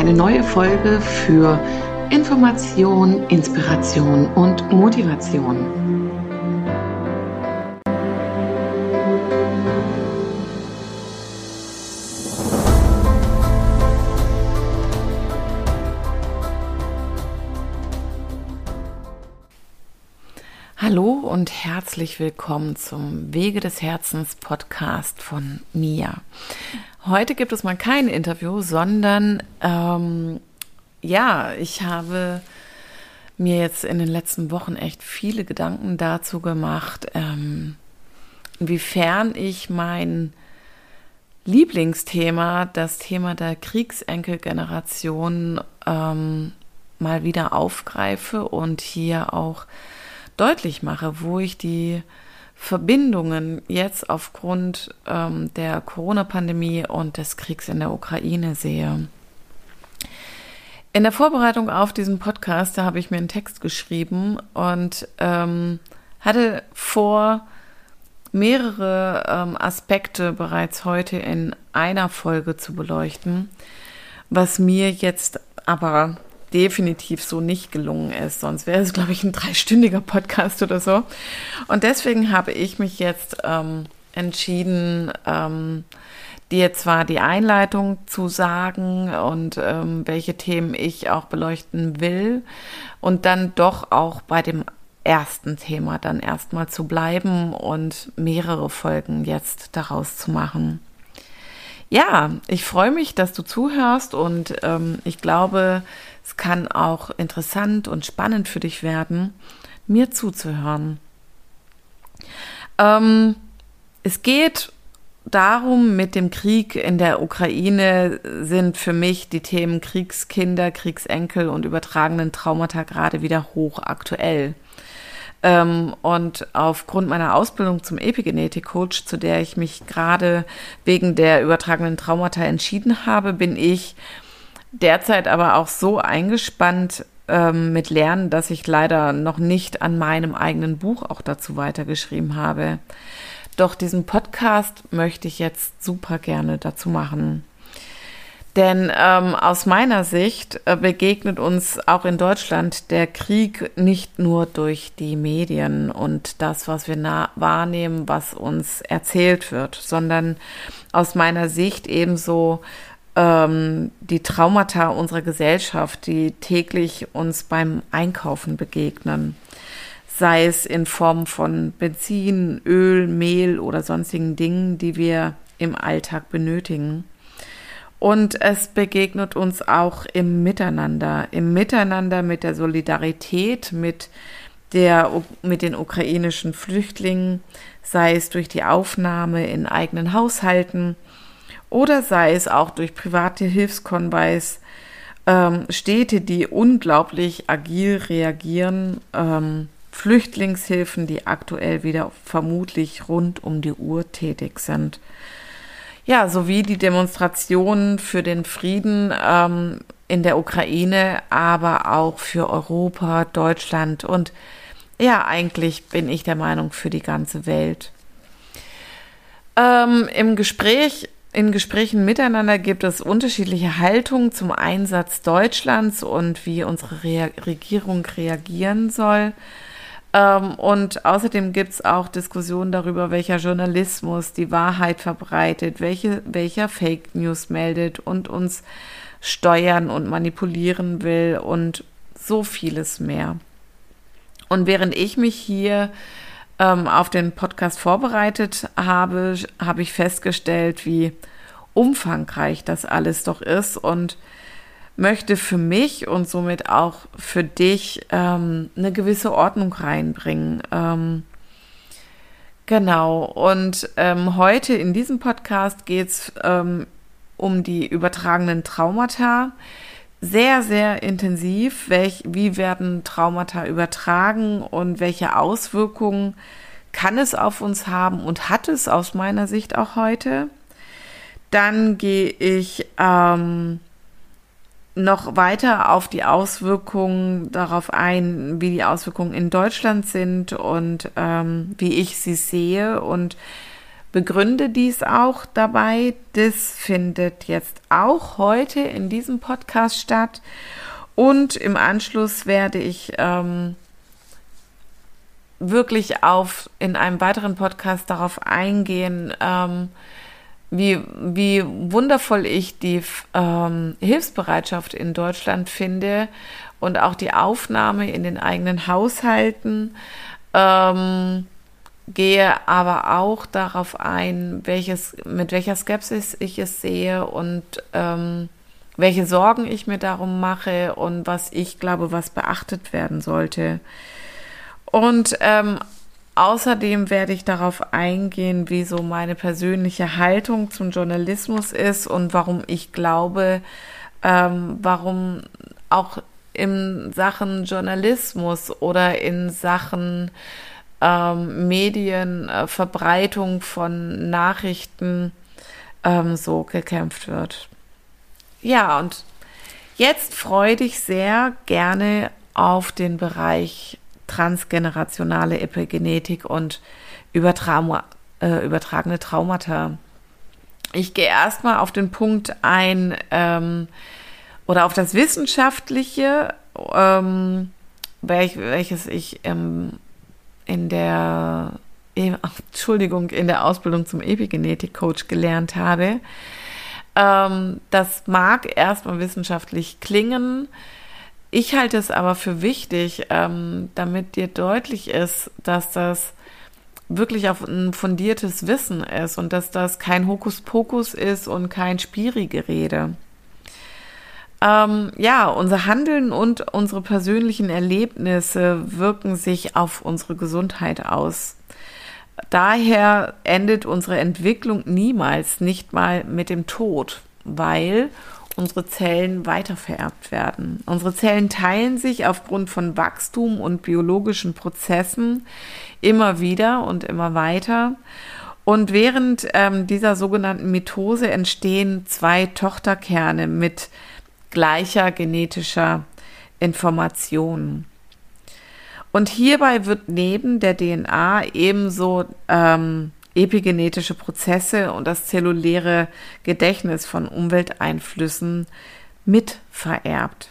Eine neue Folge für Information, Inspiration und Motivation. Und herzlich willkommen zum Wege des Herzens Podcast von Mia. Heute gibt es mal kein Interview, sondern ähm, ja, ich habe mir jetzt in den letzten Wochen echt viele Gedanken dazu gemacht, ähm, inwiefern ich mein Lieblingsthema, das Thema der Kriegsenkelgeneration, ähm, mal wieder aufgreife und hier auch deutlich mache, wo ich die Verbindungen jetzt aufgrund ähm, der Corona-Pandemie und des Kriegs in der Ukraine sehe. In der Vorbereitung auf diesen Podcast, da habe ich mir einen Text geschrieben und ähm, hatte vor, mehrere ähm, Aspekte bereits heute in einer Folge zu beleuchten, was mir jetzt aber definitiv so nicht gelungen ist. Sonst wäre es, glaube ich, ein dreistündiger Podcast oder so. Und deswegen habe ich mich jetzt ähm, entschieden, ähm, dir zwar die Einleitung zu sagen und ähm, welche Themen ich auch beleuchten will und dann doch auch bei dem ersten Thema dann erstmal zu bleiben und mehrere Folgen jetzt daraus zu machen. Ja, ich freue mich, dass du zuhörst und ähm, ich glaube, es kann auch interessant und spannend für dich werden, mir zuzuhören. Ähm, es geht darum, mit dem Krieg in der Ukraine sind für mich die Themen Kriegskinder, Kriegsenkel und übertragenen Traumata gerade wieder hochaktuell. Ähm, und aufgrund meiner Ausbildung zum Epigenetik-Coach, zu der ich mich gerade wegen der übertragenen Traumata entschieden habe, bin ich derzeit aber auch so eingespannt ähm, mit Lernen, dass ich leider noch nicht an meinem eigenen Buch auch dazu weitergeschrieben habe. Doch diesen Podcast möchte ich jetzt super gerne dazu machen. Denn ähm, aus meiner Sicht äh, begegnet uns auch in Deutschland der Krieg nicht nur durch die Medien und das, was wir wahrnehmen, was uns erzählt wird, sondern aus meiner Sicht ebenso ähm, die Traumata unserer Gesellschaft, die täglich uns beim Einkaufen begegnen. Sei es in Form von Benzin, Öl, Mehl oder sonstigen Dingen, die wir im Alltag benötigen. Und es begegnet uns auch im Miteinander, im Miteinander mit der Solidarität, mit der, mit den ukrainischen Flüchtlingen, sei es durch die Aufnahme in eigenen Haushalten, oder sei es auch durch private Hilfskonvois, ähm, Städte, die unglaublich agil reagieren, ähm, Flüchtlingshilfen, die aktuell wieder vermutlich rund um die Uhr tätig sind. Ja, sowie die Demonstrationen für den Frieden ähm, in der Ukraine, aber auch für Europa, Deutschland und ja, eigentlich bin ich der Meinung für die ganze Welt. Ähm, Im Gespräch in Gesprächen miteinander gibt es unterschiedliche Haltungen zum Einsatz Deutschlands und wie unsere Re Regierung reagieren soll. Ähm, und außerdem gibt es auch Diskussionen darüber, welcher Journalismus die Wahrheit verbreitet, welche, welcher Fake News meldet und uns steuern und manipulieren will und so vieles mehr. Und während ich mich hier ähm, auf den Podcast vorbereitet habe, habe ich festgestellt, wie umfangreich das alles doch ist und möchte für mich und somit auch für dich ähm, eine gewisse Ordnung reinbringen. Ähm, genau, und ähm, heute in diesem Podcast geht es ähm, um die übertragenen Traumata sehr, sehr intensiv, welch, wie werden Traumata übertragen und welche Auswirkungen kann es auf uns haben und hat es aus meiner Sicht auch heute. Dann gehe ich ähm, noch weiter auf die Auswirkungen darauf ein, wie die Auswirkungen in Deutschland sind und ähm, wie ich sie sehe und begründe dies auch dabei. Das findet jetzt auch heute in diesem Podcast statt. Und im Anschluss werde ich ähm, wirklich auf in einem weiteren Podcast darauf eingehen, ähm, wie, wie wundervoll ich die ähm, Hilfsbereitschaft in Deutschland finde und auch die Aufnahme in den eigenen Haushalten. Ähm, gehe aber auch darauf ein, welches, mit welcher Skepsis ich es sehe und ähm, welche Sorgen ich mir darum mache und was ich glaube, was beachtet werden sollte. Und ähm, außerdem werde ich darauf eingehen, wie so meine persönliche Haltung zum Journalismus ist und warum ich glaube, ähm, warum auch in Sachen Journalismus oder in Sachen ähm, Medien, äh, von Nachrichten ähm, so gekämpft wird. Ja, und jetzt freue dich sehr gerne auf den Bereich transgenerationale Epigenetik und Übertrauma, äh, übertragene Traumata. Ich gehe erstmal auf den Punkt ein ähm, oder auf das Wissenschaftliche, ähm, welch, welches ich ähm, in der Entschuldigung, in der Ausbildung zum Epigenetik-Coach gelernt habe. Ähm, das mag erstmal wissenschaftlich klingen. Ich halte es aber für wichtig, ähm, damit dir deutlich ist, dass das wirklich auf ein fundiertes Wissen ist und dass das kein Hokuspokus ist und kein Spirigerede. Ähm, ja, unser Handeln und unsere persönlichen Erlebnisse wirken sich auf unsere Gesundheit aus. Daher endet unsere Entwicklung niemals nicht mal mit dem Tod, weil unsere Zellen weitervererbt werden. Unsere Zellen teilen sich aufgrund von Wachstum und biologischen Prozessen immer wieder und immer weiter. Und während ähm, dieser sogenannten Mitose entstehen zwei Tochterkerne mit gleicher genetischer Information. Und hierbei wird neben der DNA ebenso ähm, epigenetische Prozesse und das zelluläre Gedächtnis von Umwelteinflüssen mit vererbt.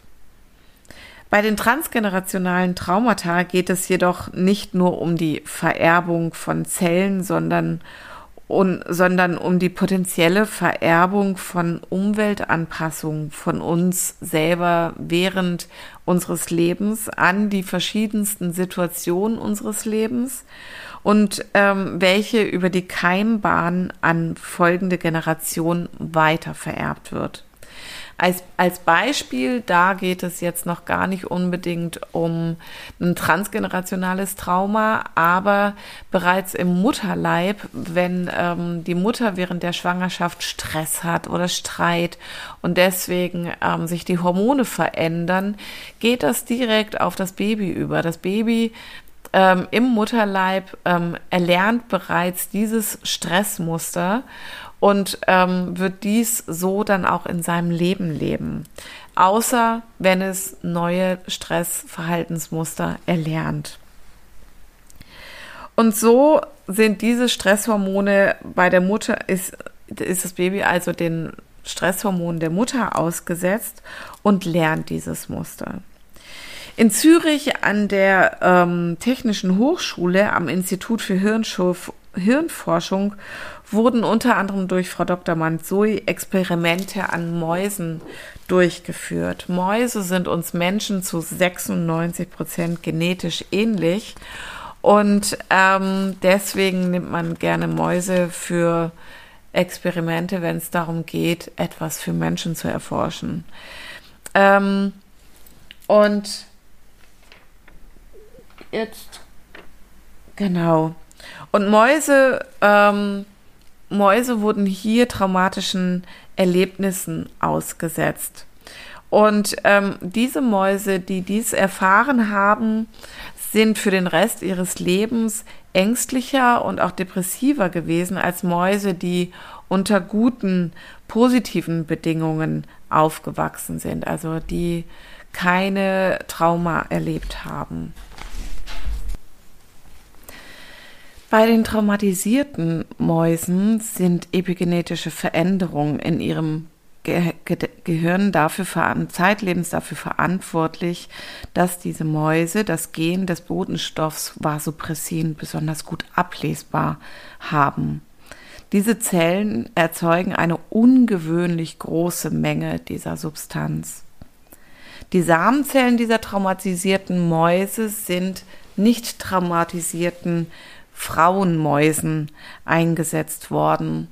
Bei den transgenerationalen Traumata geht es jedoch nicht nur um die Vererbung von Zellen, sondern, un, sondern um die potenzielle Vererbung von Umweltanpassungen von uns selber während unseres Lebens an die verschiedensten Situationen unseres Lebens und ähm, welche über die Keimbahn an folgende Generationen weiter vererbt wird. Als, als Beispiel, da geht es jetzt noch gar nicht unbedingt um ein transgenerationales Trauma, aber bereits im Mutterleib, wenn ähm, die Mutter während der Schwangerschaft Stress hat oder Streit und deswegen ähm, sich die Hormone verändern, geht das direkt auf das Baby über. Das Baby ähm, im Mutterleib ähm, erlernt bereits dieses Stressmuster und ähm, wird dies so dann auch in seinem Leben leben. Außer wenn es neue Stressverhaltensmuster erlernt. Und so sind diese Stresshormone bei der Mutter, ist, ist das Baby also den Stresshormonen der Mutter ausgesetzt und lernt dieses Muster. In Zürich an der ähm, Technischen Hochschule am Institut für Hirnschuf Hirnforschung wurden unter anderem durch Frau Dr. Manzoi Experimente an Mäusen durchgeführt. Mäuse sind uns Menschen zu 96 Prozent genetisch ähnlich und ähm, deswegen nimmt man gerne Mäuse für Experimente, wenn es darum geht, etwas für Menschen zu erforschen. Ähm, und jetzt. Genau. Und Mäuse, ähm, Mäuse wurden hier traumatischen Erlebnissen ausgesetzt. Und ähm, diese Mäuse, die dies erfahren haben, sind für den Rest ihres Lebens ängstlicher und auch depressiver gewesen als Mäuse, die unter guten, positiven Bedingungen aufgewachsen sind, also die keine Trauma erlebt haben. Bei den traumatisierten Mäusen sind epigenetische Veränderungen in ihrem Ge Ge Gehirn dafür zeitlebens dafür verantwortlich, dass diese Mäuse das Gen des Botenstoffs Vasopressin besonders gut ablesbar haben. Diese Zellen erzeugen eine ungewöhnlich große Menge dieser Substanz. Die Samenzellen dieser traumatisierten Mäuse sind nicht traumatisierten Frauenmäusen eingesetzt worden.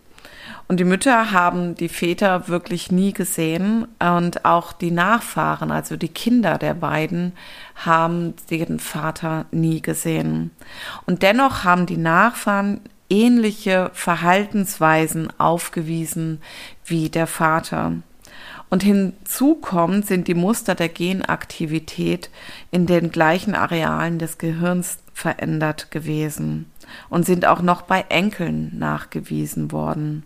Und die Mütter haben die Väter wirklich nie gesehen und auch die Nachfahren, also die Kinder der beiden, haben den Vater nie gesehen. Und dennoch haben die Nachfahren ähnliche Verhaltensweisen aufgewiesen wie der Vater. Und hinzu kommt sind die Muster der Genaktivität in den gleichen Arealen des Gehirns verändert gewesen und sind auch noch bei Enkeln nachgewiesen worden.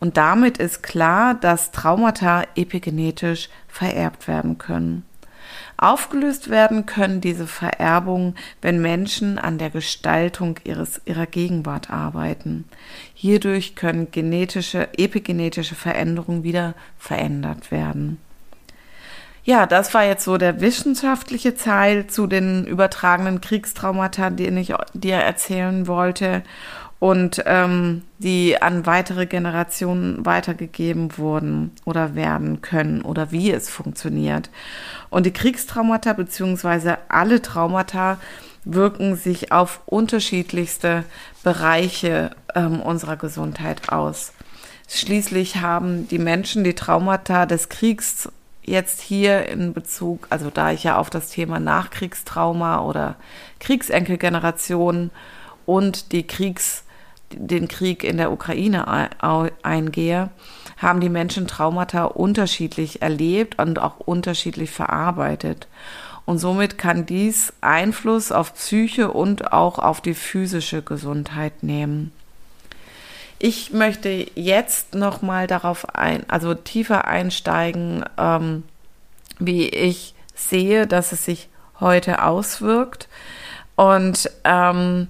Und damit ist klar, dass Traumata epigenetisch vererbt werden können. Aufgelöst werden können diese Vererbungen, wenn Menschen an der Gestaltung ihres, ihrer Gegenwart arbeiten. Hierdurch können genetische, epigenetische Veränderungen wieder verändert werden. Ja, das war jetzt so der wissenschaftliche Teil zu den übertragenen Kriegstraumata, den ich dir erzählen wollte und ähm, die an weitere Generationen weitergegeben wurden oder werden können oder wie es funktioniert. Und die Kriegstraumata beziehungsweise alle Traumata wirken sich auf unterschiedlichste Bereiche ähm, unserer Gesundheit aus. Schließlich haben die Menschen die Traumata des Kriegs jetzt hier in Bezug, also da ich ja auf das Thema Nachkriegstrauma oder Kriegsenkelgeneration und die Kriegs den Krieg in der Ukraine eingehe, haben die Menschen Traumata unterschiedlich erlebt und auch unterschiedlich verarbeitet. Und somit kann dies Einfluss auf Psyche und auch auf die physische Gesundheit nehmen. Ich möchte jetzt noch mal darauf ein, also tiefer einsteigen, ähm, wie ich sehe, dass es sich heute auswirkt und ähm,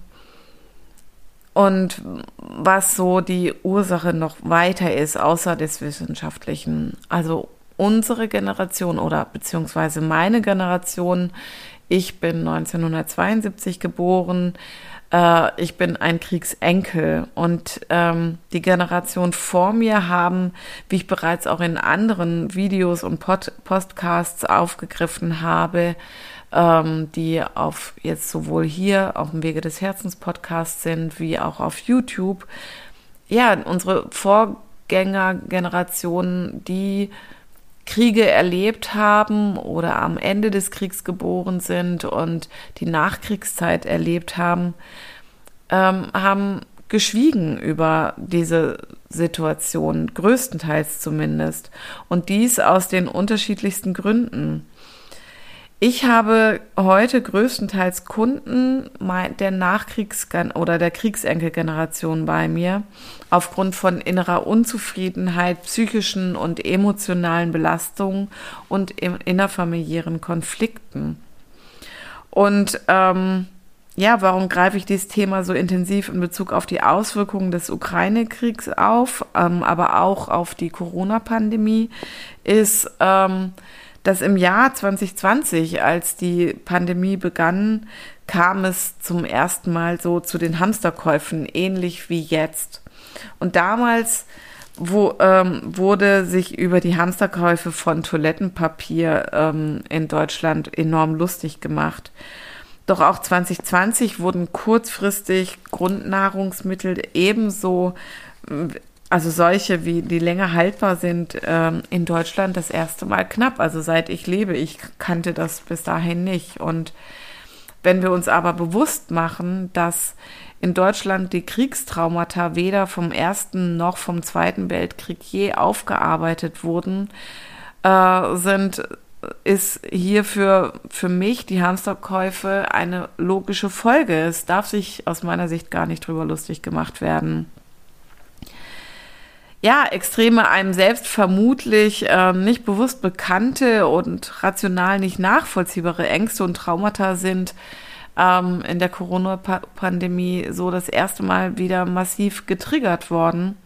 und was so die Ursache noch weiter ist, außer des Wissenschaftlichen. Also unsere Generation oder beziehungsweise meine Generation, ich bin 1972 geboren, äh, ich bin ein Kriegsenkel. Und ähm, die Generation vor mir haben, wie ich bereits auch in anderen Videos und Pod Podcasts aufgegriffen habe, ähm, die auf jetzt sowohl hier auf dem Wege des Herzens Podcast sind, wie auch auf YouTube. Ja, unsere Vorgängergenerationen, die Kriege erlebt haben oder am Ende des Kriegs geboren sind und die Nachkriegszeit erlebt haben, ähm, haben geschwiegen über diese Situation, größtenteils zumindest. Und dies aus den unterschiedlichsten Gründen. Ich habe heute größtenteils Kunden der Nachkriegs- oder der Kriegsenkelgeneration bei mir aufgrund von innerer Unzufriedenheit, psychischen und emotionalen Belastungen und innerfamiliären Konflikten. Und ähm, ja, warum greife ich dieses Thema so intensiv in Bezug auf die Auswirkungen des Ukraine-Kriegs auf, ähm, aber auch auf die Corona-Pandemie, ist, ähm, dass im Jahr 2020, als die Pandemie begann, kam es zum ersten Mal so zu den Hamsterkäufen, ähnlich wie jetzt. Und damals wo, ähm, wurde sich über die Hamsterkäufe von Toilettenpapier ähm, in Deutschland enorm lustig gemacht. Doch auch 2020 wurden kurzfristig Grundnahrungsmittel ebenso also solche, wie die länger haltbar sind, ähm, in Deutschland das erste Mal knapp. Also seit ich lebe, ich kannte das bis dahin nicht. Und wenn wir uns aber bewusst machen, dass in Deutschland die Kriegstraumata weder vom Ersten noch vom Zweiten Weltkrieg je aufgearbeitet wurden, äh, sind ist hier für, für mich die Hamsterkäufe eine logische Folge. Es darf sich aus meiner Sicht gar nicht drüber lustig gemacht werden ja, Extreme einem selbst vermutlich äh, nicht bewusst bekannte und rational nicht nachvollziehbare Ängste und Traumata sind, ähm, in der Corona-Pandemie so das erste Mal wieder massiv getriggert worden.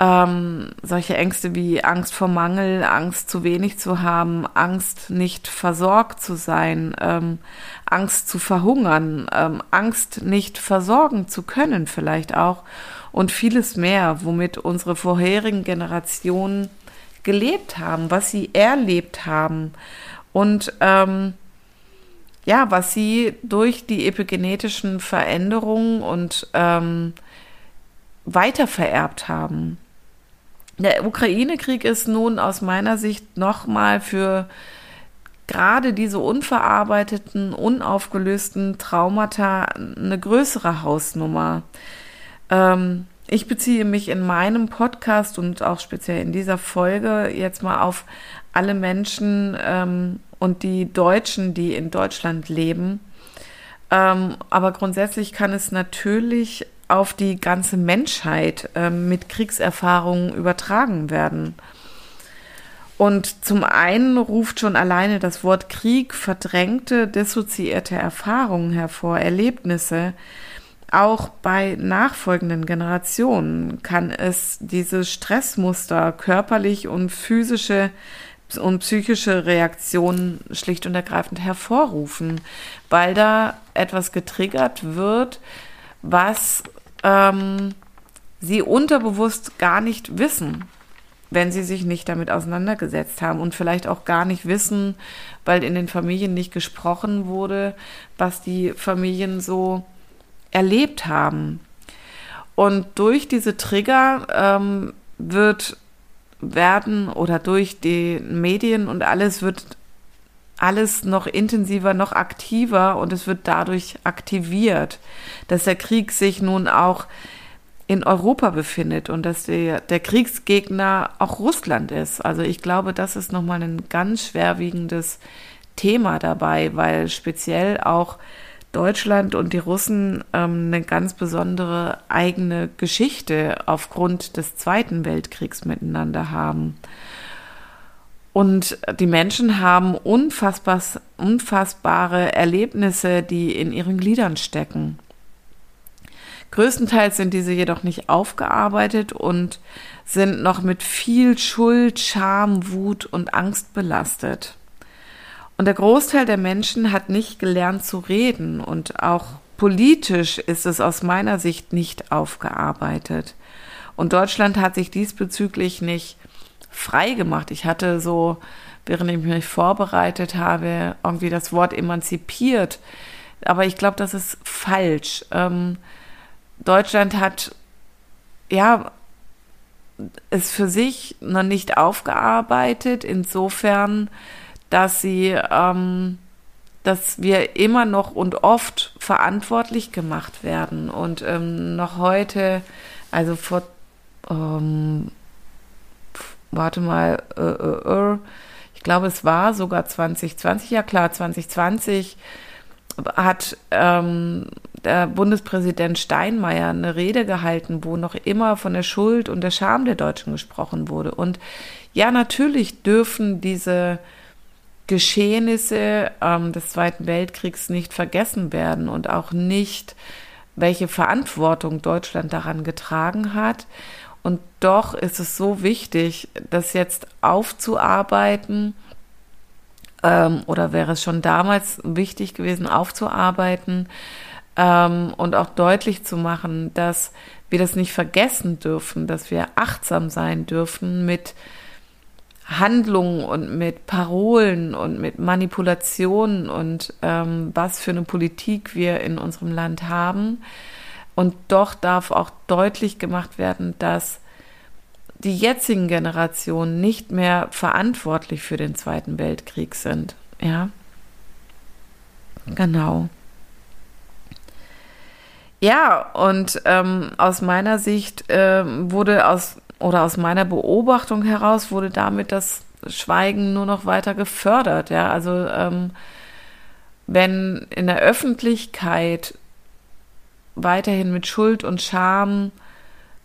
Ähm, solche Ängste wie Angst vor Mangel, Angst zu wenig zu haben, Angst nicht versorgt zu sein, ähm, Angst zu verhungern, ähm, Angst nicht versorgen zu können vielleicht auch und vieles mehr, womit unsere vorherigen Generationen gelebt haben, was sie erlebt haben und ähm, ja, was sie durch die epigenetischen Veränderungen und ähm, weitervererbt haben. Der Ukraine-Krieg ist nun aus meiner Sicht nochmal für gerade diese unverarbeiteten, unaufgelösten Traumata eine größere Hausnummer. Ähm, ich beziehe mich in meinem Podcast und auch speziell in dieser Folge jetzt mal auf alle Menschen ähm, und die Deutschen, die in Deutschland leben. Ähm, aber grundsätzlich kann es natürlich auf die ganze Menschheit ähm, mit Kriegserfahrungen übertragen werden. Und zum einen ruft schon alleine das Wort Krieg verdrängte, dissoziierte Erfahrungen hervor, Erlebnisse. Auch bei nachfolgenden Generationen kann es diese Stressmuster, körperlich und physische und psychische Reaktionen schlicht und ergreifend hervorrufen, weil da etwas getriggert wird, was ähm, sie unterbewusst gar nicht wissen, wenn sie sich nicht damit auseinandergesetzt haben und vielleicht auch gar nicht wissen, weil in den Familien nicht gesprochen wurde, was die Familien so erlebt haben. Und durch diese Trigger ähm, wird werden oder durch die Medien und alles wird alles noch intensiver, noch aktiver und es wird dadurch aktiviert, dass der Krieg sich nun auch in Europa befindet und dass der, der Kriegsgegner auch Russland ist. Also ich glaube, das ist nochmal ein ganz schwerwiegendes Thema dabei, weil speziell auch Deutschland und die Russen ähm, eine ganz besondere eigene Geschichte aufgrund des Zweiten Weltkriegs miteinander haben. Und die Menschen haben unfassbar, unfassbare Erlebnisse, die in ihren Gliedern stecken. Größtenteils sind diese jedoch nicht aufgearbeitet und sind noch mit viel Schuld, Scham, Wut und Angst belastet. Und der Großteil der Menschen hat nicht gelernt zu reden und auch politisch ist es aus meiner Sicht nicht aufgearbeitet. Und Deutschland hat sich diesbezüglich nicht frei gemacht. Ich hatte so, während ich mich vorbereitet habe, irgendwie das Wort emanzipiert. Aber ich glaube, das ist falsch. Ähm, Deutschland hat ja es für sich noch nicht aufgearbeitet. Insofern, dass sie, ähm, dass wir immer noch und oft verantwortlich gemacht werden und ähm, noch heute, also vor ähm, warte mal, äh, äh, äh, ich glaube, es war sogar 2020, ja klar, 2020 hat ähm, der Bundespräsident Steinmeier eine Rede gehalten, wo noch immer von der Schuld und der Scham der Deutschen gesprochen wurde. Und ja, natürlich dürfen diese Geschehnisse ähm, des Zweiten Weltkriegs nicht vergessen werden und auch nicht, welche Verantwortung Deutschland daran getragen hat. Und doch ist es so wichtig, das jetzt aufzuarbeiten, ähm, oder wäre es schon damals wichtig gewesen, aufzuarbeiten ähm, und auch deutlich zu machen, dass wir das nicht vergessen dürfen, dass wir achtsam sein dürfen mit Handlungen und mit Parolen und mit Manipulationen und ähm, was für eine Politik wir in unserem Land haben und doch darf auch deutlich gemacht werden, dass die jetzigen Generationen nicht mehr verantwortlich für den Zweiten Weltkrieg sind. Ja, genau. Ja, und ähm, aus meiner Sicht äh, wurde aus oder aus meiner Beobachtung heraus wurde damit das Schweigen nur noch weiter gefördert. Ja, also ähm, wenn in der Öffentlichkeit weiterhin mit Schuld und Scham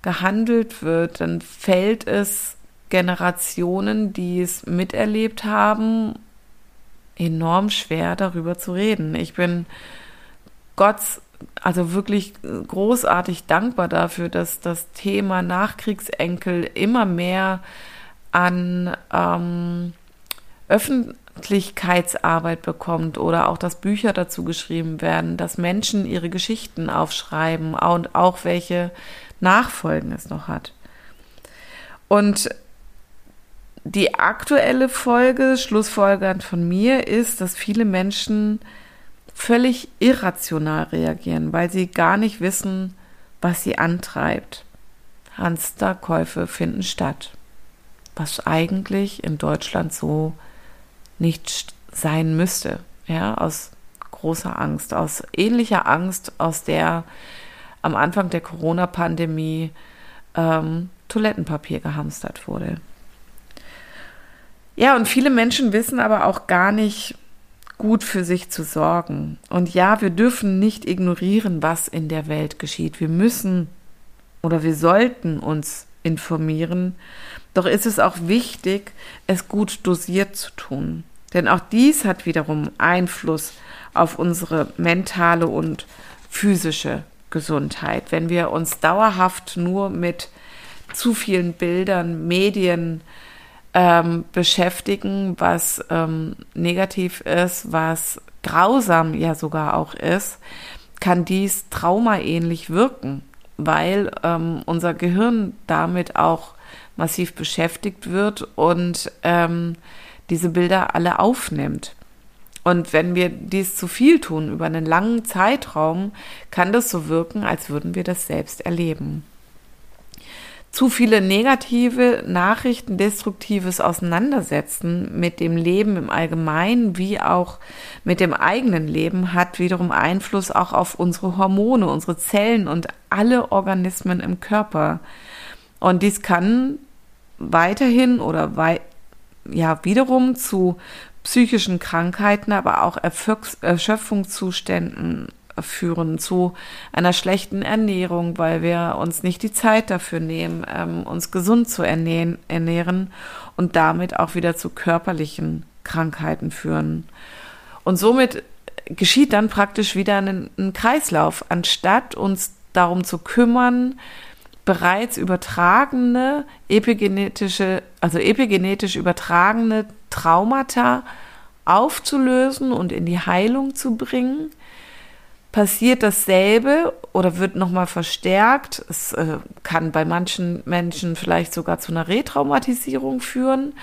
gehandelt wird, dann fällt es Generationen, die es miterlebt haben, enorm schwer darüber zu reden. Ich bin Gott, also wirklich großartig dankbar dafür, dass das Thema Nachkriegsenkel immer mehr an ähm, Öffentlichkeitsarbeit bekommt oder auch, dass Bücher dazu geschrieben werden, dass Menschen ihre Geschichten aufschreiben und auch welche Nachfolgen es noch hat. Und die aktuelle Folge, Schlussfolgernd von mir, ist, dass viele Menschen völlig irrational reagieren, weil sie gar nicht wissen, was sie antreibt. Hamsterkäufe finden statt, was eigentlich in Deutschland so nicht sein müsste, ja, aus großer Angst, aus ähnlicher Angst, aus der am Anfang der Corona-Pandemie ähm, Toilettenpapier gehamstert wurde. Ja, und viele Menschen wissen aber auch gar nicht gut für sich zu sorgen. Und ja, wir dürfen nicht ignorieren, was in der Welt geschieht. Wir müssen oder wir sollten uns informieren. Doch ist es auch wichtig, es gut dosiert zu tun. Denn auch dies hat wiederum Einfluss auf unsere mentale und physische Gesundheit. Wenn wir uns dauerhaft nur mit zu vielen Bildern, Medien ähm, beschäftigen, was ähm, negativ ist, was grausam ja sogar auch ist, kann dies traumaähnlich wirken, weil ähm, unser Gehirn damit auch massiv beschäftigt wird und ähm, diese Bilder alle aufnimmt. Und wenn wir dies zu viel tun über einen langen Zeitraum, kann das so wirken, als würden wir das selbst erleben. Zu viele negative Nachrichten, destruktives Auseinandersetzen mit dem Leben im Allgemeinen wie auch mit dem eigenen Leben hat wiederum Einfluss auch auf unsere Hormone, unsere Zellen und alle Organismen im Körper. Und dies kann weiterhin oder wei ja wiederum zu psychischen Krankheiten, aber auch Erschöpfungszuständen führen, zu einer schlechten Ernährung, weil wir uns nicht die Zeit dafür nehmen, ähm, uns gesund zu ernähren, ernähren und damit auch wieder zu körperlichen Krankheiten führen. Und somit geschieht dann praktisch wieder ein, ein Kreislauf, anstatt uns darum zu kümmern, bereits übertragene epigenetische, also epigenetisch übertragene Traumata aufzulösen und in die Heilung zu bringen, passiert dasselbe oder wird nochmal verstärkt. Es äh, kann bei manchen Menschen vielleicht sogar zu einer Retraumatisierung führen.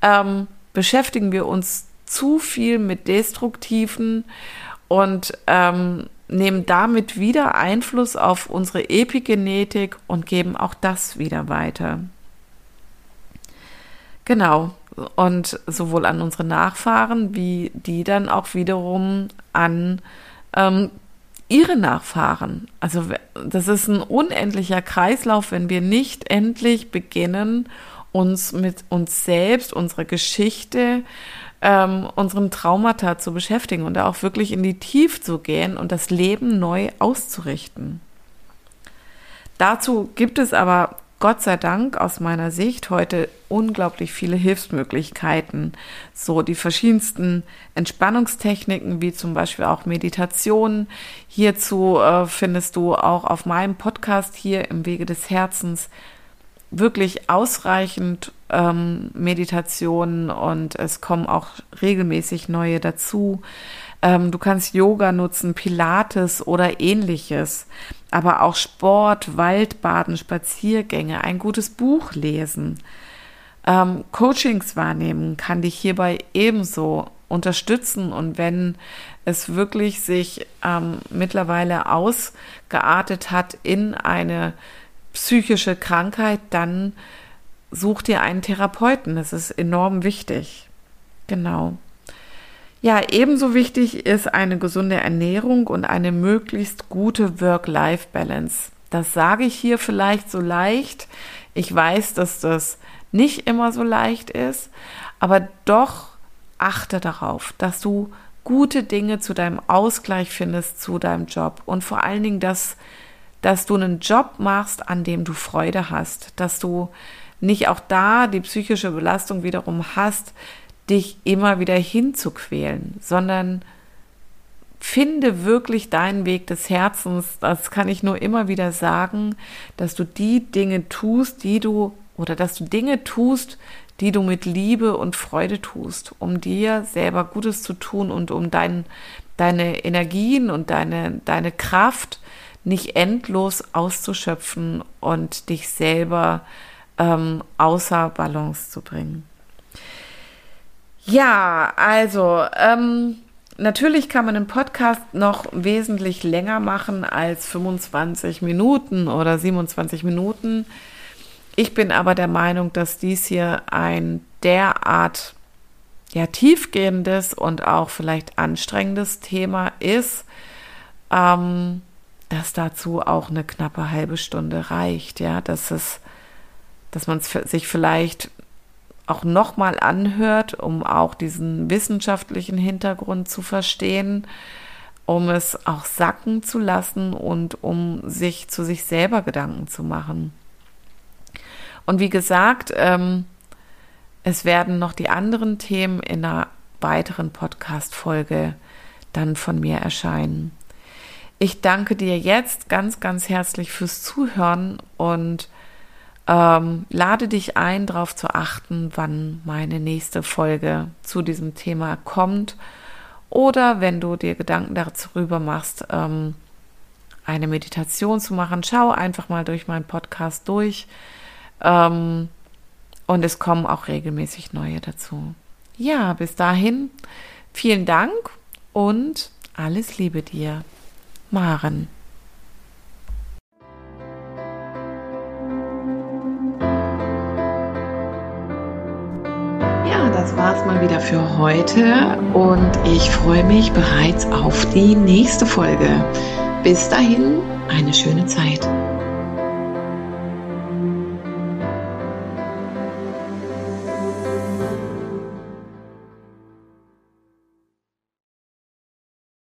Ähm, beschäftigen wir uns zu viel mit destruktiven und ähm, nehmen damit wieder Einfluss auf unsere Epigenetik und geben auch das wieder weiter. Genau. Und sowohl an unsere Nachfahren, wie die dann auch wiederum an ähm, ihre Nachfahren. Also das ist ein unendlicher Kreislauf, wenn wir nicht endlich beginnen, uns mit uns selbst, unserer Geschichte, ähm, unseren Traumata zu beschäftigen und da auch wirklich in die Tiefe zu gehen und das Leben neu auszurichten. Dazu gibt es aber Gott sei Dank aus meiner Sicht heute unglaublich viele Hilfsmöglichkeiten. So die verschiedensten Entspannungstechniken, wie zum Beispiel auch Meditation. Hierzu äh, findest du auch auf meinem Podcast hier im Wege des Herzens wirklich ausreichend ähm, Meditationen und es kommen auch regelmäßig neue dazu. Ähm, du kannst Yoga nutzen, Pilates oder ähnliches, aber auch Sport, Waldbaden, Spaziergänge, ein gutes Buch lesen. Ähm, Coachings wahrnehmen kann dich hierbei ebenso unterstützen und wenn es wirklich sich ähm, mittlerweile ausgeartet hat in eine psychische Krankheit, dann such dir einen Therapeuten. Das ist enorm wichtig. Genau. Ja, ebenso wichtig ist eine gesunde Ernährung und eine möglichst gute Work-Life-Balance. Das sage ich hier vielleicht so leicht. Ich weiß, dass das nicht immer so leicht ist, aber doch achte darauf, dass du gute Dinge zu deinem Ausgleich findest, zu deinem Job und vor allen Dingen, dass, dass du einen Job machst, an dem du Freude hast, dass du nicht auch da die psychische Belastung wiederum hast, dich immer wieder hinzuquälen, sondern finde wirklich deinen Weg des Herzens. Das kann ich nur immer wieder sagen, dass du die Dinge tust, die du oder dass du Dinge tust, die du mit Liebe und Freude tust, um dir selber Gutes zu tun und um dein, deine Energien und deine, deine Kraft nicht endlos auszuschöpfen und dich selber ähm, außer Balance zu bringen. Ja, also ähm, natürlich kann man einen Podcast noch wesentlich länger machen als 25 Minuten oder 27 Minuten. Ich bin aber der Meinung, dass dies hier ein derart ja, tiefgehendes und auch vielleicht anstrengendes Thema ist, ähm, dass dazu auch eine knappe halbe Stunde reicht, ja, dass es, dass man sich vielleicht auch nochmal anhört, um auch diesen wissenschaftlichen Hintergrund zu verstehen, um es auch sacken zu lassen und um sich zu sich selber Gedanken zu machen. Und wie gesagt, ähm, es werden noch die anderen Themen in einer weiteren Podcast-Folge dann von mir erscheinen. Ich danke dir jetzt ganz, ganz herzlich fürs Zuhören und ähm, lade dich ein, darauf zu achten, wann meine nächste Folge zu diesem Thema kommt. Oder wenn du dir Gedanken darüber machst, ähm, eine Meditation zu machen, schau einfach mal durch meinen Podcast durch. Ähm, und es kommen auch regelmäßig neue dazu. Ja, bis dahin, vielen Dank und alles Liebe dir. Maren. Das war's mal wieder für heute und ich freue mich bereits auf die nächste Folge. Bis dahin, eine schöne Zeit.